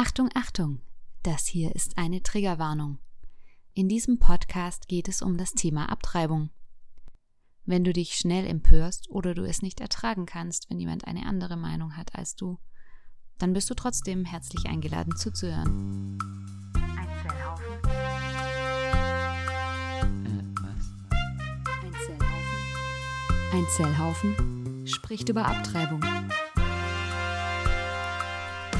Achtung, Achtung, das hier ist eine Triggerwarnung. In diesem Podcast geht es um das Thema Abtreibung. Wenn du dich schnell empörst oder du es nicht ertragen kannst, wenn jemand eine andere Meinung hat als du, dann bist du trotzdem herzlich eingeladen zuzuhören. Ein Zellhaufen. Äh, was? Ein Zellhaufen. Ein Zellhaufen spricht über Abtreibung.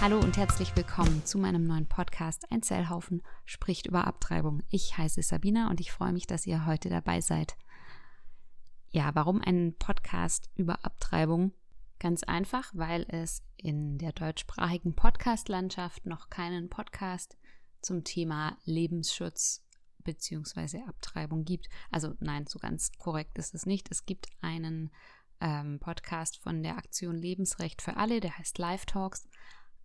Hallo und herzlich willkommen zu meinem neuen Podcast Ein Zellhaufen spricht über Abtreibung. Ich heiße Sabina und ich freue mich, dass ihr heute dabei seid. Ja, warum ein Podcast über Abtreibung? Ganz einfach, weil es in der deutschsprachigen Podcast-Landschaft noch keinen Podcast zum Thema Lebensschutz bzw. Abtreibung gibt. Also nein, so ganz korrekt ist es nicht. Es gibt einen ähm, Podcast von der Aktion Lebensrecht für alle, der heißt Live Talks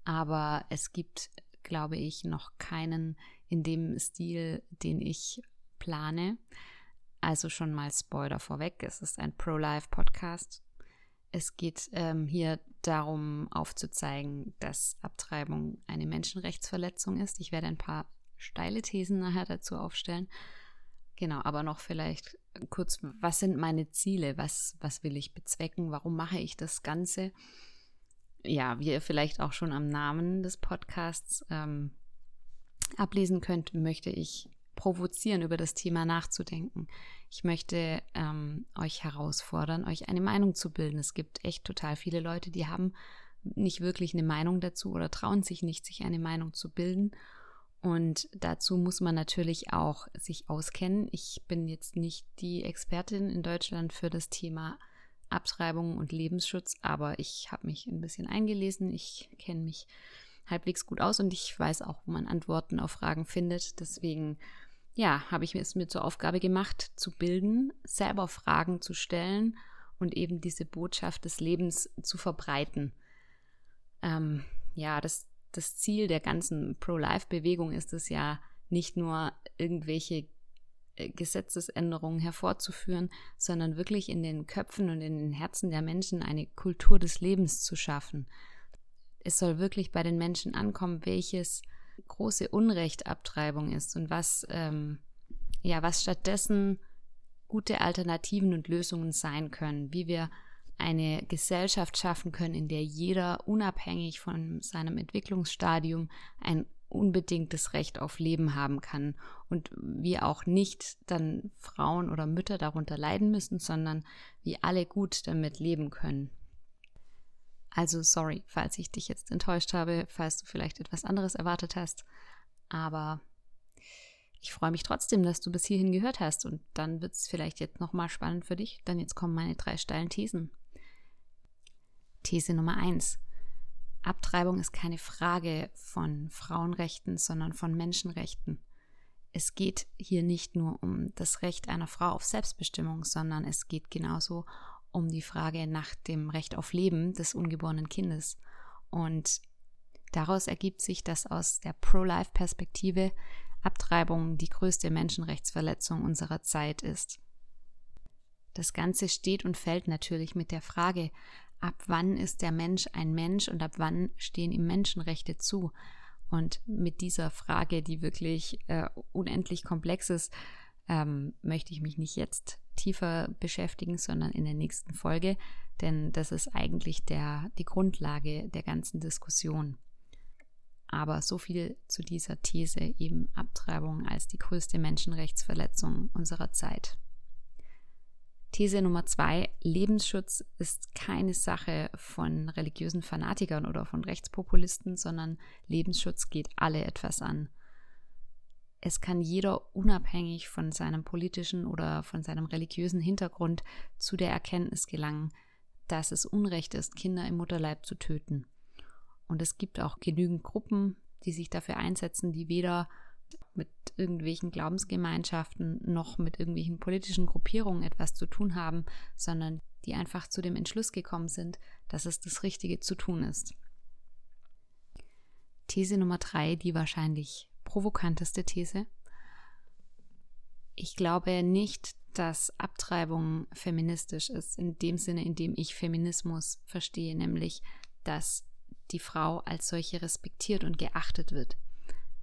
aber es gibt, glaube ich, noch keinen in dem Stil, den ich plane. Also schon mal Spoiler vorweg. Es ist ein Pro-Life-Podcast. Es geht ähm, hier darum aufzuzeigen, dass Abtreibung eine Menschenrechtsverletzung ist. Ich werde ein paar steile Thesen nachher dazu aufstellen. Genau, aber noch vielleicht kurz, was sind meine Ziele? Was, was will ich bezwecken? Warum mache ich das Ganze? Ja, wie ihr vielleicht auch schon am Namen des Podcasts ähm, ablesen könnt, möchte ich provozieren, über das Thema nachzudenken. Ich möchte ähm, euch herausfordern, euch eine Meinung zu bilden. Es gibt echt total viele Leute, die haben nicht wirklich eine Meinung dazu oder trauen sich nicht, sich eine Meinung zu bilden. Und dazu muss man natürlich auch sich auskennen. Ich bin jetzt nicht die Expertin in Deutschland für das Thema Abtreibung und Lebensschutz, aber ich habe mich ein bisschen eingelesen, ich kenne mich halbwegs gut aus und ich weiß auch, wo man Antworten auf Fragen findet. Deswegen, ja, habe ich es mir zur Aufgabe gemacht, zu bilden, selber Fragen zu stellen und eben diese Botschaft des Lebens zu verbreiten. Ähm, ja, das, das Ziel der ganzen Pro-Life-Bewegung ist es ja nicht nur irgendwelche Gesetzesänderungen hervorzuführen, sondern wirklich in den Köpfen und in den Herzen der Menschen eine Kultur des Lebens zu schaffen. Es soll wirklich bei den Menschen ankommen, welches große Unrecht Abtreibung ist und was, ähm, ja, was stattdessen gute Alternativen und Lösungen sein können, wie wir eine Gesellschaft schaffen können, in der jeder unabhängig von seinem Entwicklungsstadium ein unbedingtes Recht auf Leben haben kann. Und wir auch nicht dann Frauen oder Mütter darunter leiden müssen, sondern wir alle gut damit leben können. Also sorry, falls ich dich jetzt enttäuscht habe, falls du vielleicht etwas anderes erwartet hast, aber ich freue mich trotzdem, dass du bis hierhin gehört hast. Und dann wird es vielleicht jetzt nochmal spannend für dich, denn jetzt kommen meine drei steilen Thesen. These Nummer eins: Abtreibung ist keine Frage von Frauenrechten, sondern von Menschenrechten. Es geht hier nicht nur um das Recht einer Frau auf Selbstbestimmung, sondern es geht genauso um die Frage nach dem Recht auf Leben des ungeborenen Kindes. Und daraus ergibt sich, dass aus der Pro-Life-Perspektive Abtreibung die größte Menschenrechtsverletzung unserer Zeit ist. Das Ganze steht und fällt natürlich mit der Frage, ab wann ist der Mensch ein Mensch und ab wann stehen ihm Menschenrechte zu. Und mit dieser Frage, die wirklich äh, unendlich komplex ist, ähm, möchte ich mich nicht jetzt tiefer beschäftigen, sondern in der nächsten Folge, denn das ist eigentlich der, die Grundlage der ganzen Diskussion. Aber so viel zu dieser These eben Abtreibung als die größte Menschenrechtsverletzung unserer Zeit. These Nummer zwei, Lebensschutz ist keine Sache von religiösen Fanatikern oder von Rechtspopulisten, sondern Lebensschutz geht alle etwas an. Es kann jeder unabhängig von seinem politischen oder von seinem religiösen Hintergrund zu der Erkenntnis gelangen, dass es Unrecht ist, Kinder im Mutterleib zu töten. Und es gibt auch genügend Gruppen, die sich dafür einsetzen, die weder mit irgendwelchen Glaubensgemeinschaften noch mit irgendwelchen politischen Gruppierungen etwas zu tun haben, sondern die einfach zu dem Entschluss gekommen sind, dass es das Richtige zu tun ist. These Nummer drei, die wahrscheinlich provokanteste These. Ich glaube nicht, dass Abtreibung feministisch ist, in dem Sinne, in dem ich Feminismus verstehe, nämlich dass die Frau als solche respektiert und geachtet wird.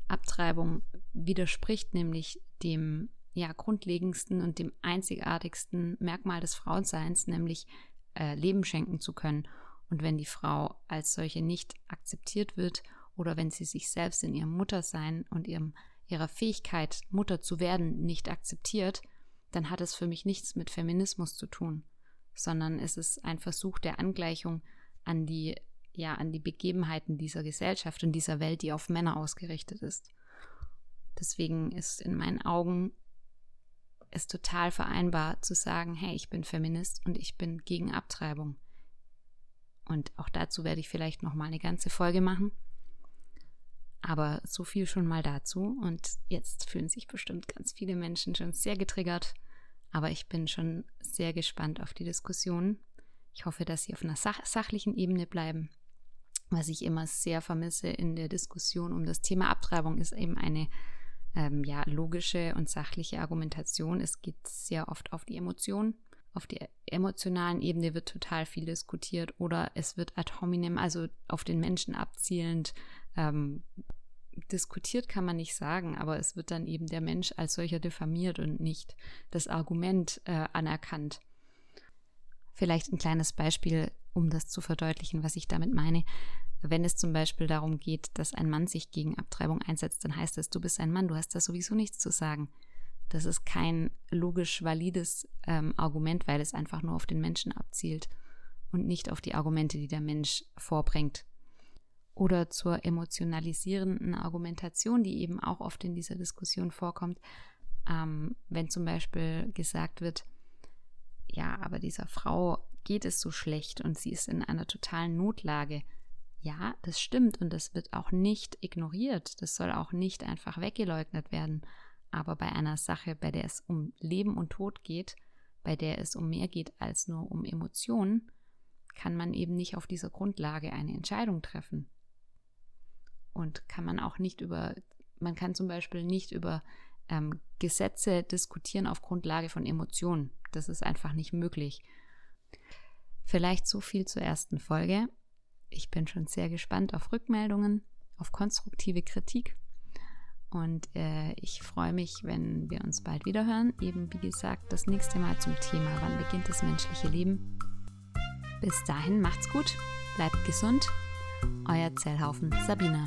Abtreibung widerspricht nämlich dem ja, grundlegendsten und dem einzigartigsten Merkmal des Frauenseins, nämlich äh, Leben schenken zu können. Und wenn die Frau als solche nicht akzeptiert wird oder wenn sie sich selbst in ihrem Muttersein und ihrem, ihrer Fähigkeit, Mutter zu werden, nicht akzeptiert, dann hat es für mich nichts mit Feminismus zu tun, sondern es ist ein Versuch der Angleichung an die, ja, an die Begebenheiten dieser Gesellschaft und dieser Welt, die auf Männer ausgerichtet ist. Deswegen ist in meinen Augen es total vereinbar zu sagen, hey, ich bin Feminist und ich bin gegen Abtreibung. Und auch dazu werde ich vielleicht noch mal eine ganze Folge machen. Aber so viel schon mal dazu. Und jetzt fühlen sich bestimmt ganz viele Menschen schon sehr getriggert. Aber ich bin schon sehr gespannt auf die Diskussion. Ich hoffe, dass sie auf einer sach sachlichen Ebene bleiben. Was ich immer sehr vermisse in der Diskussion um das Thema Abtreibung ist eben eine ähm, ja, logische und sachliche Argumentation. Es geht sehr oft auf die Emotionen. Auf der emotionalen Ebene wird total viel diskutiert oder es wird ad hominem, also auf den Menschen abzielend, ähm, diskutiert kann man nicht sagen, aber es wird dann eben der Mensch als solcher diffamiert und nicht das Argument äh, anerkannt. Vielleicht ein kleines Beispiel, um das zu verdeutlichen, was ich damit meine. Wenn es zum Beispiel darum geht, dass ein Mann sich gegen Abtreibung einsetzt, dann heißt es, du bist ein Mann, du hast da sowieso nichts zu sagen. Das ist kein logisch valides ähm, Argument, weil es einfach nur auf den Menschen abzielt und nicht auf die Argumente, die der Mensch vorbringt. Oder zur emotionalisierenden Argumentation, die eben auch oft in dieser Diskussion vorkommt, ähm, wenn zum Beispiel gesagt wird, ja, aber dieser Frau geht es so schlecht und sie ist in einer totalen Notlage ja, das stimmt und das wird auch nicht ignoriert. Das soll auch nicht einfach weggeleugnet werden. Aber bei einer Sache, bei der es um Leben und Tod geht, bei der es um mehr geht als nur um Emotionen, kann man eben nicht auf dieser Grundlage eine Entscheidung treffen. Und kann man auch nicht über, man kann zum Beispiel nicht über ähm, Gesetze diskutieren auf Grundlage von Emotionen. Das ist einfach nicht möglich. Vielleicht so viel zur ersten Folge ich bin schon sehr gespannt auf Rückmeldungen, auf konstruktive Kritik. Und äh, ich freue mich, wenn wir uns bald wieder hören. Eben wie gesagt, das nächste Mal zum Thema, wann beginnt das menschliche Leben. Bis dahin macht's gut, bleibt gesund. Euer Zellhaufen Sabina.